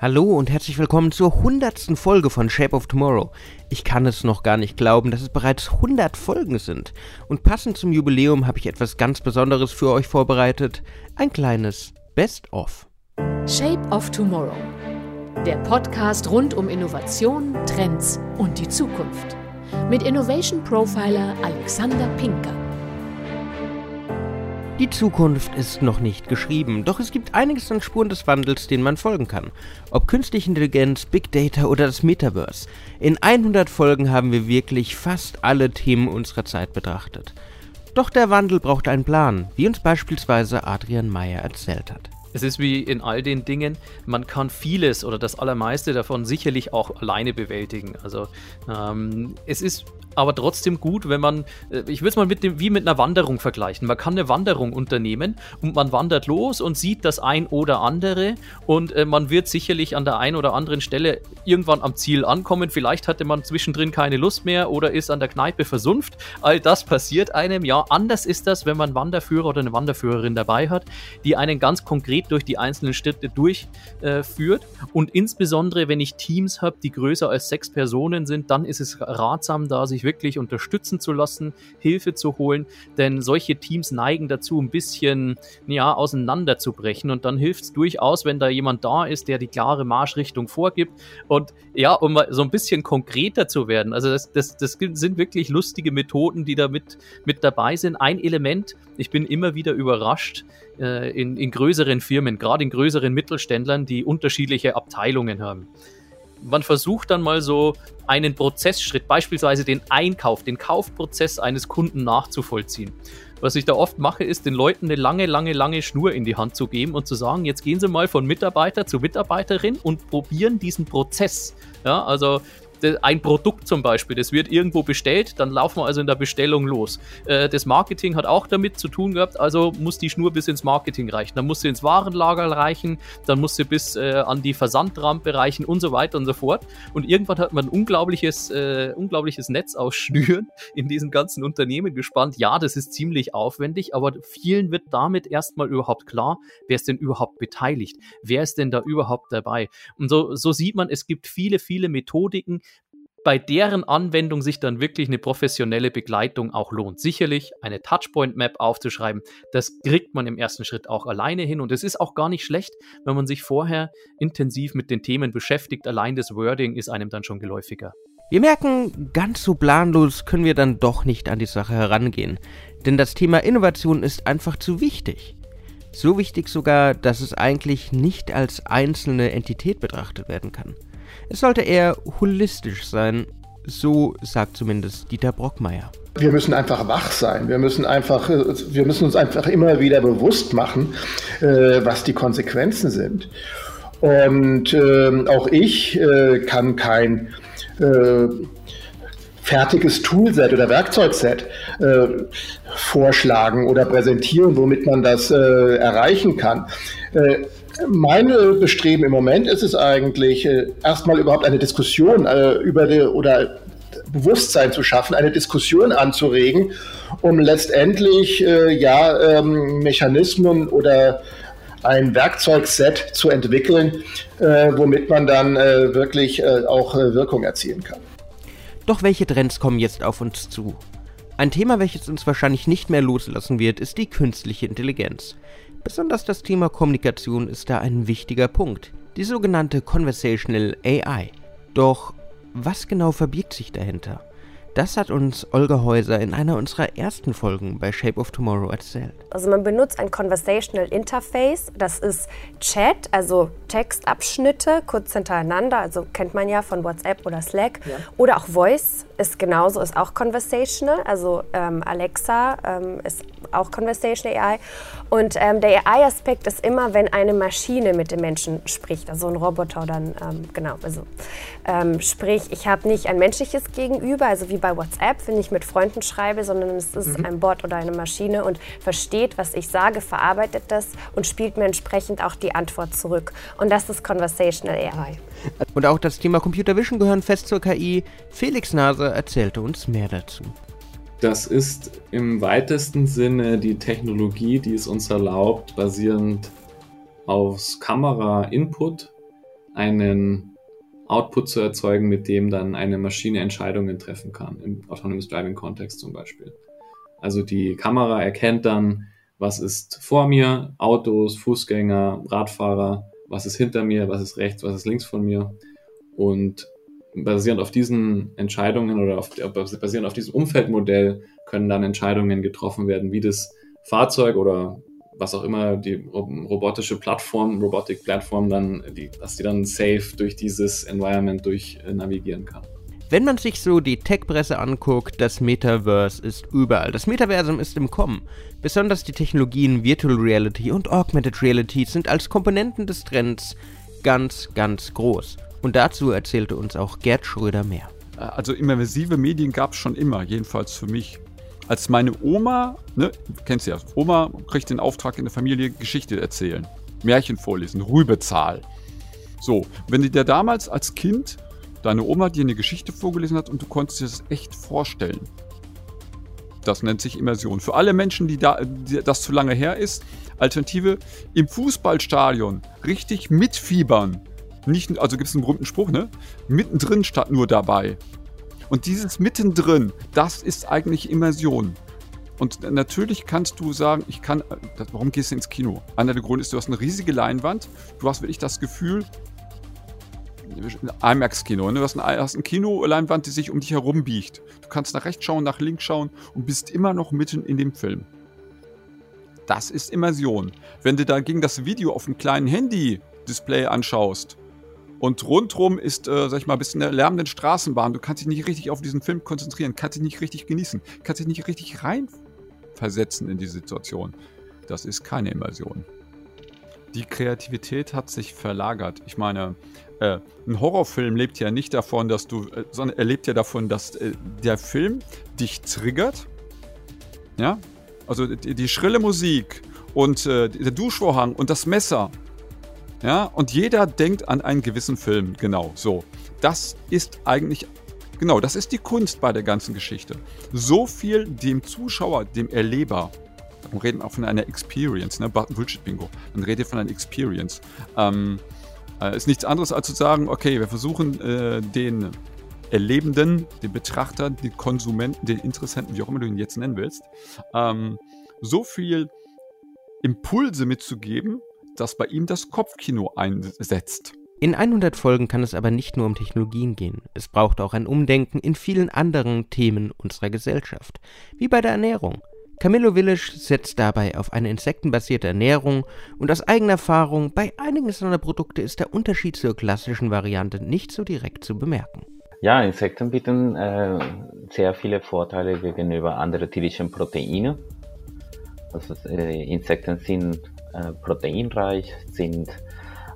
Hallo und herzlich willkommen zur hundertsten Folge von Shape of Tomorrow. Ich kann es noch gar nicht glauben, dass es bereits 100 Folgen sind. Und passend zum Jubiläum habe ich etwas ganz Besonderes für euch vorbereitet. Ein kleines Best-of. Shape of Tomorrow. Der Podcast rund um Innovation, Trends und die Zukunft. Mit Innovation Profiler Alexander Pinker. Die Zukunft ist noch nicht geschrieben, doch es gibt einiges an Spuren des Wandels, denen man folgen kann. Ob künstliche Intelligenz, Big Data oder das Metaverse. In 100 Folgen haben wir wirklich fast alle Themen unserer Zeit betrachtet. Doch der Wandel braucht einen Plan, wie uns beispielsweise Adrian Meyer erzählt hat. Es ist wie in all den Dingen, man kann vieles oder das Allermeiste davon sicherlich auch alleine bewältigen. Also ähm, es ist aber trotzdem gut, wenn man, äh, ich würde es mal mit dem, wie mit einer Wanderung vergleichen. Man kann eine Wanderung unternehmen und man wandert los und sieht das ein oder andere und äh, man wird sicherlich an der einen oder anderen Stelle irgendwann am Ziel ankommen. Vielleicht hatte man zwischendrin keine Lust mehr oder ist an der Kneipe versumpft. All das passiert einem. Ja, anders ist das, wenn man Wanderführer oder eine Wanderführerin dabei hat, die einen ganz konkret durch die einzelnen Städte durchführt. Äh, und insbesondere, wenn ich Teams habe, die größer als sechs Personen sind, dann ist es ratsam, da sich wirklich unterstützen zu lassen, Hilfe zu holen, denn solche Teams neigen dazu, ein bisschen ja, auseinanderzubrechen und dann hilft es durchaus, wenn da jemand da ist, der die klare Marschrichtung vorgibt und ja, um mal so ein bisschen konkreter zu werden. Also das, das, das sind wirklich lustige Methoden, die da mit, mit dabei sind. Ein Element, ich bin immer wieder überrascht, äh, in, in größeren Firmen, gerade in größeren Mittelständlern, die unterschiedliche Abteilungen haben man versucht dann mal so einen Prozessschritt, beispielsweise den Einkauf, den Kaufprozess eines Kunden nachzuvollziehen. Was ich da oft mache, ist den Leuten eine lange, lange, lange Schnur in die Hand zu geben und zu sagen, jetzt gehen Sie mal von Mitarbeiter zu Mitarbeiterin und probieren diesen Prozess. Ja, also ein Produkt zum Beispiel, das wird irgendwo bestellt, dann laufen wir also in der Bestellung los. Äh, das Marketing hat auch damit zu tun gehabt, also muss die Schnur bis ins Marketing reichen. Dann muss sie ins Warenlager reichen, dann muss sie bis äh, an die Versandrampe reichen und so weiter und so fort. Und irgendwann hat man ein unglaubliches, äh, unglaubliches Netz aus Schnüren in diesen ganzen Unternehmen gespannt. Ja, das ist ziemlich aufwendig, aber vielen wird damit erstmal überhaupt klar, wer ist denn überhaupt beteiligt? Wer ist denn da überhaupt dabei? Und so, so sieht man, es gibt viele, viele Methodiken, bei deren Anwendung sich dann wirklich eine professionelle Begleitung auch lohnt. Sicherlich eine Touchpoint-Map aufzuschreiben, das kriegt man im ersten Schritt auch alleine hin und es ist auch gar nicht schlecht, wenn man sich vorher intensiv mit den Themen beschäftigt. Allein das Wording ist einem dann schon geläufiger. Wir merken, ganz so planlos können wir dann doch nicht an die Sache herangehen, denn das Thema Innovation ist einfach zu wichtig. So wichtig sogar, dass es eigentlich nicht als einzelne Entität betrachtet werden kann. Es sollte eher holistisch sein, so sagt zumindest Dieter Brockmeier. Wir müssen einfach wach sein. Wir müssen einfach, wir müssen uns einfach immer wieder bewusst machen, äh, was die Konsequenzen sind. Und äh, auch ich äh, kann kein äh, fertiges Toolset oder Werkzeugset äh, vorschlagen oder präsentieren, womit man das äh, erreichen kann. Äh, mein Bestreben im Moment ist es eigentlich, äh, erstmal überhaupt eine Diskussion äh, über die, oder Bewusstsein zu schaffen, eine Diskussion anzuregen, um letztendlich äh, ja ähm, Mechanismen oder ein Werkzeugset zu entwickeln, womit man dann wirklich auch Wirkung erzielen kann. Doch welche Trends kommen jetzt auf uns zu? Ein Thema, welches uns wahrscheinlich nicht mehr loslassen wird, ist die künstliche Intelligenz. Besonders das Thema Kommunikation ist da ein wichtiger Punkt, die sogenannte Conversational AI. Doch was genau verbirgt sich dahinter? Das hat uns Olga Häuser in einer unserer ersten Folgen bei Shape of Tomorrow erzählt. Also man benutzt ein Conversational Interface, das ist Chat, also Textabschnitte kurz hintereinander, also kennt man ja von WhatsApp oder Slack ja. oder auch Voice ist genauso, ist auch Conversational, also ähm, Alexa ähm, ist auch Conversational AI und ähm, der AI-Aspekt ist immer, wenn eine Maschine mit dem Menschen spricht, also ein Roboter ein, ähm, genau, also ähm, sprich, ich habe nicht ein menschliches Gegenüber, also wie bei WhatsApp, wenn ich mit Freunden schreibe, sondern es ist mhm. ein Bot oder eine Maschine und versteht, was ich sage, verarbeitet das und spielt mir entsprechend auch die Antwort zurück. Und das ist Conversational AI. Und auch das Thema Computer Vision gehören fest zur KI. Felix Nase erzählte uns mehr dazu. Das ist im weitesten Sinne die Technologie, die es uns erlaubt, basierend aufs Kamera-Input einen Output zu erzeugen, mit dem dann eine Maschine Entscheidungen treffen kann, im Autonomous Driving Kontext zum Beispiel. Also die Kamera erkennt dann, was ist vor mir, Autos, Fußgänger, Radfahrer, was ist hinter mir, was ist rechts, was ist links von mir. Und basierend auf diesen Entscheidungen oder auf, basierend auf diesem Umfeldmodell können dann Entscheidungen getroffen werden, wie das Fahrzeug oder was auch immer die robotische Plattform, Robotic Plattform dann, die, dass die dann safe durch dieses Environment durch navigieren kann. Wenn man sich so die Tech-Presse anguckt, das Metaverse ist überall. Das Metaversum ist im Kommen. Besonders die Technologien Virtual Reality und Augmented Reality sind als Komponenten des Trends ganz, ganz groß. Und dazu erzählte uns auch Gerd Schröder mehr. Also immersive Medien gab es schon immer, jedenfalls für mich. Als meine Oma, ne, kennst du ja, Oma kriegt den Auftrag in der Familie, Geschichte erzählen, Märchen vorlesen, Rübezahl. So, wenn dir damals als Kind deine Oma dir eine Geschichte vorgelesen hat und du konntest dir das echt vorstellen. Das nennt sich Immersion. Für alle Menschen, die, da, die das zu lange her ist, Alternative im Fußballstadion richtig mitfiebern nicht, also gibt es einen berühmten Spruch, ne? Mittendrin statt nur dabei. Und dieses Mittendrin, das ist eigentlich Immersion. Und natürlich kannst du sagen, ich kann, warum gehst du ins Kino? Einer der Gründe ist, du hast eine riesige Leinwand, du hast wirklich das Gefühl, IMAX-Kino, ne? du hast eine, hast eine Kinoleinwand, die sich um dich herum biegt. Du kannst nach rechts schauen, nach links schauen und bist immer noch mitten in dem Film. Das ist Immersion. Wenn du dagegen das Video auf einem kleinen Handy-Display anschaust, und rundrum ist, äh, sag ich mal, ein bisschen eine lärmende Straßenbahn. Du kannst dich nicht richtig auf diesen Film konzentrieren, kannst dich nicht richtig genießen, kannst dich nicht richtig reinversetzen in die Situation. Das ist keine Immersion. Die Kreativität hat sich verlagert. Ich meine, äh, ein Horrorfilm lebt ja nicht davon, dass du, äh, sondern er lebt ja davon, dass äh, der Film dich triggert. Ja? Also die, die schrille Musik und äh, der Duschvorhang und das Messer ja, und jeder denkt an einen gewissen Film. Genau, so. Das ist eigentlich, genau, das ist die Kunst bei der ganzen Geschichte. So viel dem Zuschauer, dem Erleber, wir reden auch von einer Experience, ne? Bullshit-Bingo. Dann redet von einer Experience. Ähm, äh, ist nichts anderes als zu sagen, okay, wir versuchen äh, den Erlebenden, den Betrachter, den Konsumenten, den Interessenten, wie auch immer du ihn jetzt nennen willst, ähm, so viel Impulse mitzugeben, dass bei ihm das Kopfkino einsetzt. In 100 Folgen kann es aber nicht nur um Technologien gehen. Es braucht auch ein Umdenken in vielen anderen Themen unserer Gesellschaft, wie bei der Ernährung. Camillo Village setzt dabei auf eine insektenbasierte Ernährung und aus eigener Erfahrung, bei einigen seiner Produkte ist der Unterschied zur klassischen Variante nicht so direkt zu bemerken. Ja, Insekten bieten äh, sehr viele Vorteile gegenüber anderen tierischen Proteinen. Also, äh, Insekten sind äh, proteinreich, sind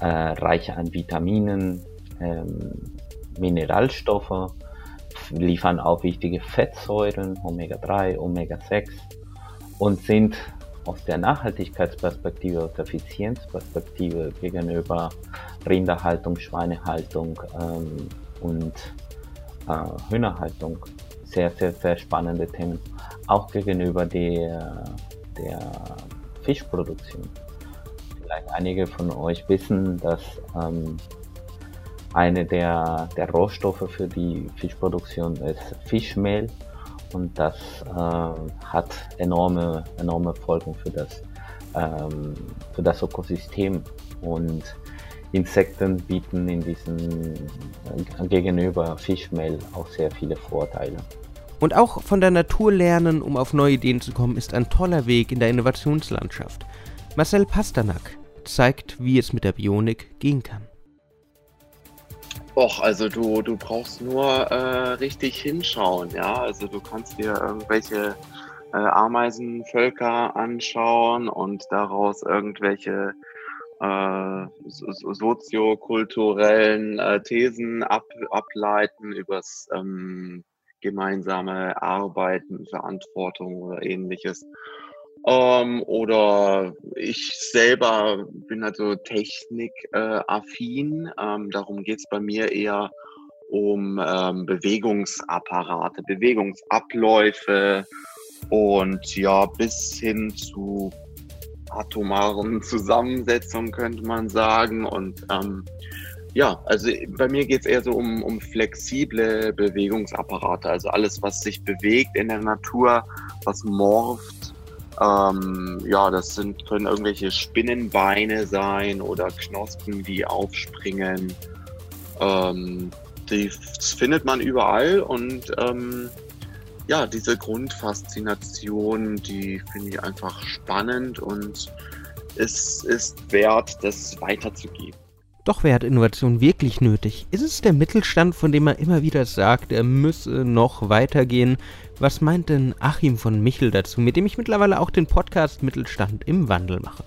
äh, reich an Vitaminen, ähm, Mineralstoffe, liefern auch wichtige Fettsäuren, Omega-3, Omega-6 und sind aus der Nachhaltigkeitsperspektive, aus der Effizienzperspektive gegenüber Rinderhaltung, Schweinehaltung ähm, und äh, Hühnerhaltung sehr, sehr, sehr spannende Themen. Auch gegenüber der, der Fischproduktion. Vielleicht einige von euch wissen, dass ähm, eine der, der Rohstoffe für die Fischproduktion ist Fischmehl und das äh, hat enorme, enorme Folgen für das, ähm, für das Ökosystem und Insekten bieten in diesem äh, gegenüber Fischmehl auch sehr viele Vorteile. Und auch von der Natur lernen, um auf neue Ideen zu kommen, ist ein toller Weg in der Innovationslandschaft. Marcel Pasternak zeigt, wie es mit der Bionik gehen kann. Och, also du, du brauchst nur äh, richtig hinschauen, ja. Also du kannst dir irgendwelche äh, Ameisenvölker anschauen und daraus irgendwelche äh, soziokulturellen äh, Thesen ab, ableiten übers ähm, gemeinsame Arbeiten, Verantwortung oder ähnliches. Ähm, oder ich selber bin also technikaffin. Äh, ähm, darum geht es bei mir eher um ähm, Bewegungsapparate, Bewegungsabläufe und ja, bis hin zu atomaren Zusammensetzungen könnte man sagen. Und ähm, ja, also bei mir geht es eher so um, um flexible Bewegungsapparate, also alles, was sich bewegt in der Natur, was morpht. Ähm, ja, das sind, können irgendwelche Spinnenbeine sein oder Knospen, die aufspringen. Ähm, die findet man überall und ähm, ja, diese Grundfaszination, die finde ich einfach spannend und es ist wert, das weiterzugeben. Doch wer hat Innovation wirklich nötig? Ist es der Mittelstand, von dem er immer wieder sagt, er müsse noch weitergehen? Was meint denn Achim von Michel dazu, mit dem ich mittlerweile auch den Podcast Mittelstand im Wandel mache?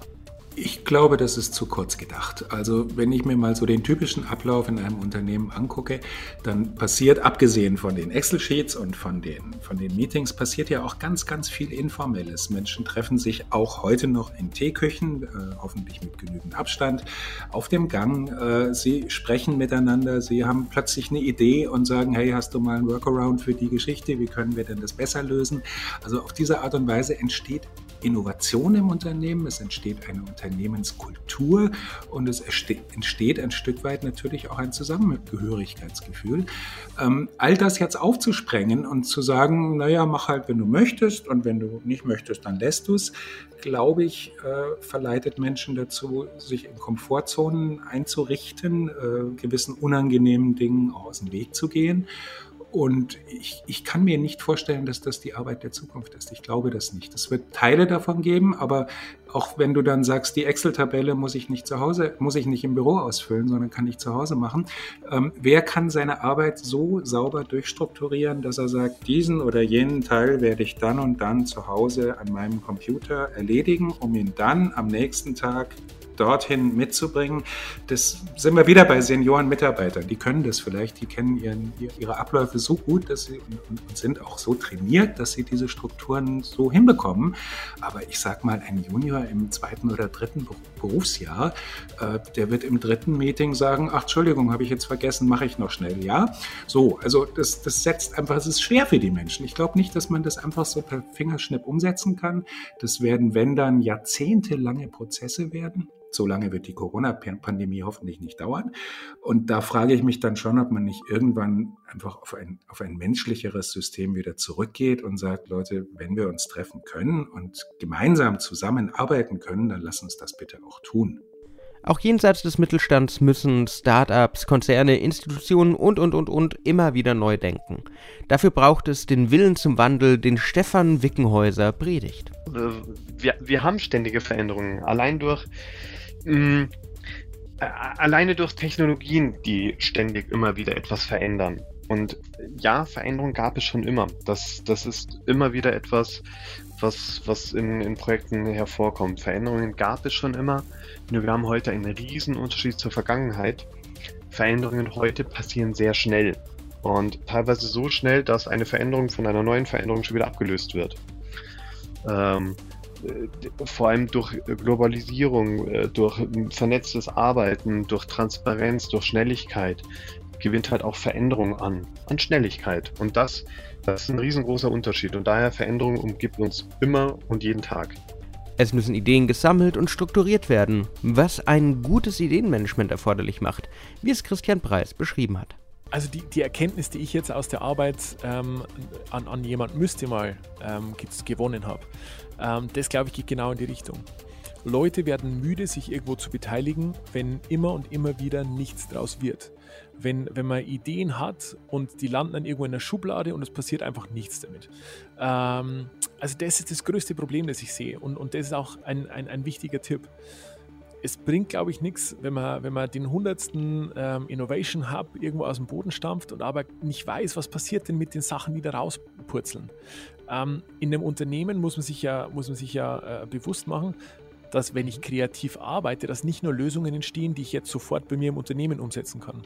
Ich glaube, das ist zu kurz gedacht. Also wenn ich mir mal so den typischen Ablauf in einem Unternehmen angucke, dann passiert, abgesehen von den Excel-Sheets und von den, von den Meetings, passiert ja auch ganz, ganz viel Informelles. Menschen treffen sich auch heute noch in Teeküchen, äh, hoffentlich mit genügend Abstand, auf dem Gang. Äh, sie sprechen miteinander, sie haben plötzlich eine Idee und sagen, hey, hast du mal einen Workaround für die Geschichte? Wie können wir denn das besser lösen? Also auf diese Art und Weise entsteht Innovation im Unternehmen, es entsteht eine Unternehmenskultur und es entsteht ein Stück weit natürlich auch ein Zusammengehörigkeitsgefühl. Ähm, all das jetzt aufzusprengen und zu sagen, naja, mach halt, wenn du möchtest und wenn du nicht möchtest, dann lässt du es, glaube ich, äh, verleitet Menschen dazu, sich in Komfortzonen einzurichten, äh, gewissen unangenehmen Dingen aus dem Weg zu gehen. Und ich, ich kann mir nicht vorstellen, dass das die Arbeit der Zukunft ist. Ich glaube das nicht. Es wird Teile davon geben, aber auch wenn du dann sagst, die Excel-Tabelle muss ich nicht zu Hause, muss ich nicht im Büro ausfüllen, sondern kann ich zu Hause machen. Ähm, wer kann seine Arbeit so sauber durchstrukturieren, dass er sagt, diesen oder jenen Teil werde ich dann und dann zu Hause an meinem Computer erledigen, um ihn dann am nächsten Tag dorthin mitzubringen. Das sind wir wieder bei Senioren-Mitarbeitern. Die können das vielleicht, die kennen ihren, ihre Abläufe so gut dass sie, und, und sind auch so trainiert, dass sie diese Strukturen so hinbekommen. Aber ich sag mal, ein Junior im zweiten oder dritten Berufsjahr, äh, der wird im dritten Meeting sagen, ach Entschuldigung, habe ich jetzt vergessen, mache ich noch schnell, ja? So, also das, das setzt einfach, es ist schwer für die Menschen. Ich glaube nicht, dass man das einfach so per Fingerschnipp umsetzen kann. Das werden, wenn dann, jahrzehntelange Prozesse werden. So lange wird die Corona-Pandemie hoffentlich nicht dauern. Und da frage ich mich dann schon, ob man nicht irgendwann einfach auf ein, auf ein menschlicheres System wieder zurückgeht und sagt, Leute, wenn wir uns treffen können und gemeinsam zusammenarbeiten können, dann lass uns das bitte auch tun. Auch jenseits des Mittelstands müssen Startups, Konzerne, Institutionen und, und, und, und immer wieder neu denken. Dafür braucht es den Willen zum Wandel, den Stefan Wickenhäuser predigt. Wir, wir haben ständige Veränderungen. Allein durch mh, mm, alleine durch Technologien, die ständig immer wieder etwas verändern. Und ja, Veränderung gab es schon immer. Das, das ist immer wieder etwas, was, was in, in Projekten hervorkommt. Veränderungen gab es schon immer, nur wir haben heute einen riesen Unterschied zur Vergangenheit. Veränderungen heute passieren sehr schnell und teilweise so schnell, dass eine Veränderung von einer neuen Veränderung schon wieder abgelöst wird. Ähm, äh, vor allem durch Globalisierung, äh, durch vernetztes Arbeiten, durch Transparenz, durch Schnelligkeit gewinnt halt auch Veränderung an, an Schnelligkeit. Und das, das ist ein riesengroßer Unterschied. Und daher Veränderung umgibt uns immer und jeden Tag. Es müssen Ideen gesammelt und strukturiert werden, was ein gutes Ideenmanagement erforderlich macht, wie es Christian Preis beschrieben hat. Also die, die Erkenntnis, die ich jetzt aus der Arbeit ähm, an, an jemand müsste mal ähm, gewonnen habe, ähm, das glaube ich geht genau in die Richtung. Leute werden müde, sich irgendwo zu beteiligen, wenn immer und immer wieder nichts draus wird. Wenn, wenn man Ideen hat und die landen dann irgendwo in der Schublade und es passiert einfach nichts damit. Ähm, also das ist das größte Problem, das ich sehe und, und das ist auch ein, ein, ein wichtiger Tipp es bringt, glaube ich, nichts, wenn man, wenn man den hundertsten ähm, Innovation Hub irgendwo aus dem Boden stampft und aber nicht weiß, was passiert denn mit den Sachen, die da rauspurzeln. Ähm, in einem Unternehmen muss man sich ja, muss man sich ja äh, bewusst machen, dass wenn ich kreativ arbeite, dass nicht nur Lösungen entstehen, die ich jetzt sofort bei mir im Unternehmen umsetzen kann.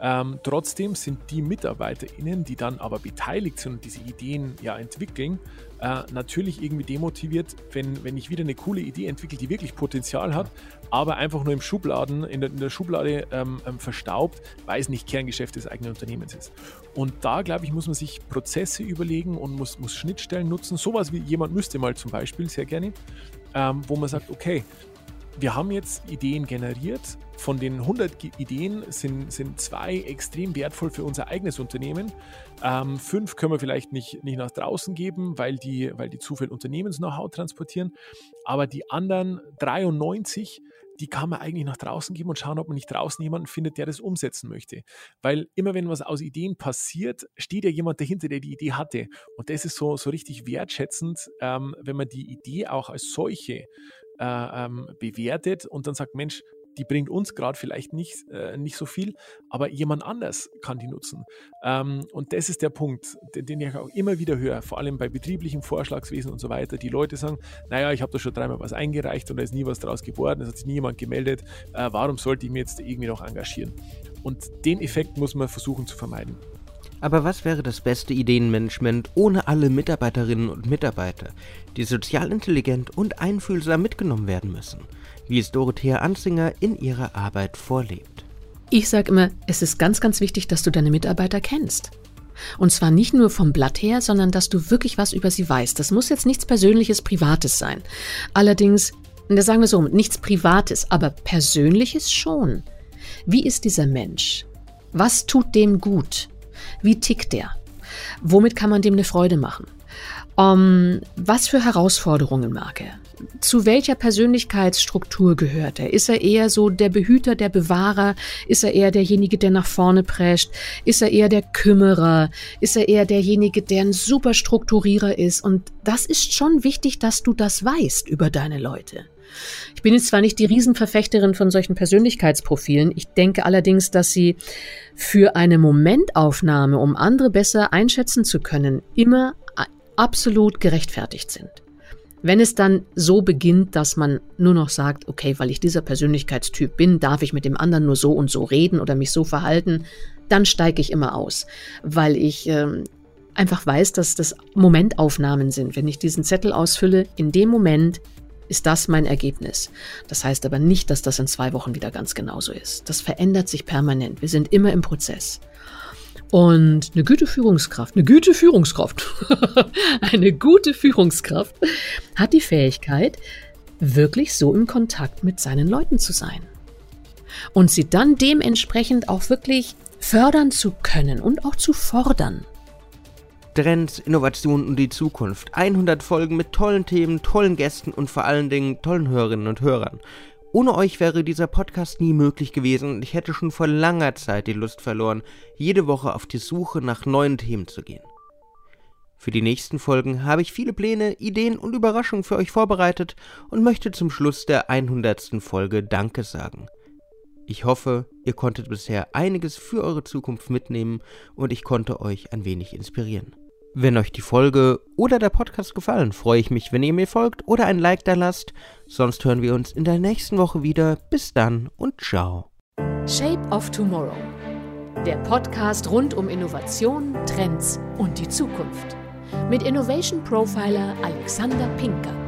Ähm, trotzdem sind die MitarbeiterInnen, die dann aber beteiligt sind und diese Ideen ja entwickeln, äh, natürlich irgendwie demotiviert, wenn, wenn ich wieder eine coole Idee entwickle, die wirklich Potenzial hat, aber einfach nur im Schubladen, in der, in der Schublade ähm, ähm, verstaubt, weil es nicht Kerngeschäft des eigenen Unternehmens ist. Und da, glaube ich, muss man sich Prozesse überlegen und muss, muss Schnittstellen nutzen. Sowas wie jemand müsste mal zum Beispiel sehr gerne, ähm, wo man sagt, okay, wir haben jetzt Ideen generiert. Von den 100 Ideen sind, sind zwei extrem wertvoll für unser eigenes Unternehmen. Ähm, fünf können wir vielleicht nicht, nicht nach draußen geben, weil die, weil die zu viel Unternehmens-Know-how transportieren. Aber die anderen 93 die kann man eigentlich nach draußen geben und schauen, ob man nicht draußen jemanden findet, der das umsetzen möchte. Weil immer wenn was aus Ideen passiert, steht ja jemand dahinter, der die Idee hatte. Und das ist so, so richtig wertschätzend, ähm, wenn man die Idee auch als solche äh, ähm, bewertet und dann sagt, Mensch, die bringt uns gerade vielleicht nicht, äh, nicht so viel, aber jemand anders kann die nutzen. Ähm, und das ist der Punkt, den, den, ich auch immer wieder höre, vor allem bei betrieblichem Vorschlagswesen und so weiter. Die Leute sagen, naja, ich habe da schon dreimal was eingereicht und da ist nie was draus geworden, es hat sich nie jemand gemeldet, äh, warum sollte ich mich jetzt irgendwie noch engagieren? Und den Effekt muss man versuchen zu vermeiden. Aber was wäre das beste Ideenmanagement ohne alle Mitarbeiterinnen und Mitarbeiter, die sozial intelligent und einfühlsam mitgenommen werden müssen? wie es Dorothea Anzinger in ihrer Arbeit vorlebt. Ich sage immer, es ist ganz, ganz wichtig, dass du deine Mitarbeiter kennst. Und zwar nicht nur vom Blatt her, sondern dass du wirklich was über sie weißt. Das muss jetzt nichts Persönliches, Privates sein. Allerdings, da sagen wir so, nichts Privates, aber Persönliches schon. Wie ist dieser Mensch? Was tut dem gut? Wie tickt der? Womit kann man dem eine Freude machen? Um, was für Herausforderungen mag er? Zu welcher Persönlichkeitsstruktur gehört er? Ist er eher so der Behüter, der Bewahrer? Ist er eher derjenige, der nach vorne prescht? Ist er eher der Kümmerer? Ist er eher derjenige, der ein super Strukturierer ist? Und das ist schon wichtig, dass du das weißt über deine Leute. Ich bin jetzt zwar nicht die Riesenverfechterin von solchen Persönlichkeitsprofilen, ich denke allerdings, dass sie für eine Momentaufnahme, um andere besser einschätzen zu können, immer absolut gerechtfertigt sind. Wenn es dann so beginnt, dass man nur noch sagt, okay, weil ich dieser Persönlichkeitstyp bin, darf ich mit dem anderen nur so und so reden oder mich so verhalten, dann steige ich immer aus, weil ich äh, einfach weiß, dass das Momentaufnahmen sind. Wenn ich diesen Zettel ausfülle, in dem Moment ist das mein Ergebnis. Das heißt aber nicht, dass das in zwei Wochen wieder ganz genauso ist. Das verändert sich permanent. Wir sind immer im Prozess. Und eine gute Führungskraft, eine gute Führungskraft, eine gute Führungskraft hat die Fähigkeit, wirklich so im Kontakt mit seinen Leuten zu sein. Und sie dann dementsprechend auch wirklich fördern zu können und auch zu fordern. Trends, Innovationen und die Zukunft. 100 Folgen mit tollen Themen, tollen Gästen und vor allen Dingen tollen Hörerinnen und Hörern. Ohne euch wäre dieser Podcast nie möglich gewesen und ich hätte schon vor langer Zeit die Lust verloren, jede Woche auf die Suche nach neuen Themen zu gehen. Für die nächsten Folgen habe ich viele Pläne, Ideen und Überraschungen für euch vorbereitet und möchte zum Schluss der 100. Folge Danke sagen. Ich hoffe, ihr konntet bisher einiges für eure Zukunft mitnehmen und ich konnte euch ein wenig inspirieren. Wenn euch die Folge oder der Podcast gefallen, freue ich mich, wenn ihr mir folgt oder ein Like da lasst. Sonst hören wir uns in der nächsten Woche wieder. Bis dann und ciao. Shape of Tomorrow. Der Podcast rund um Innovation, Trends und die Zukunft. Mit Innovation Profiler Alexander Pinker.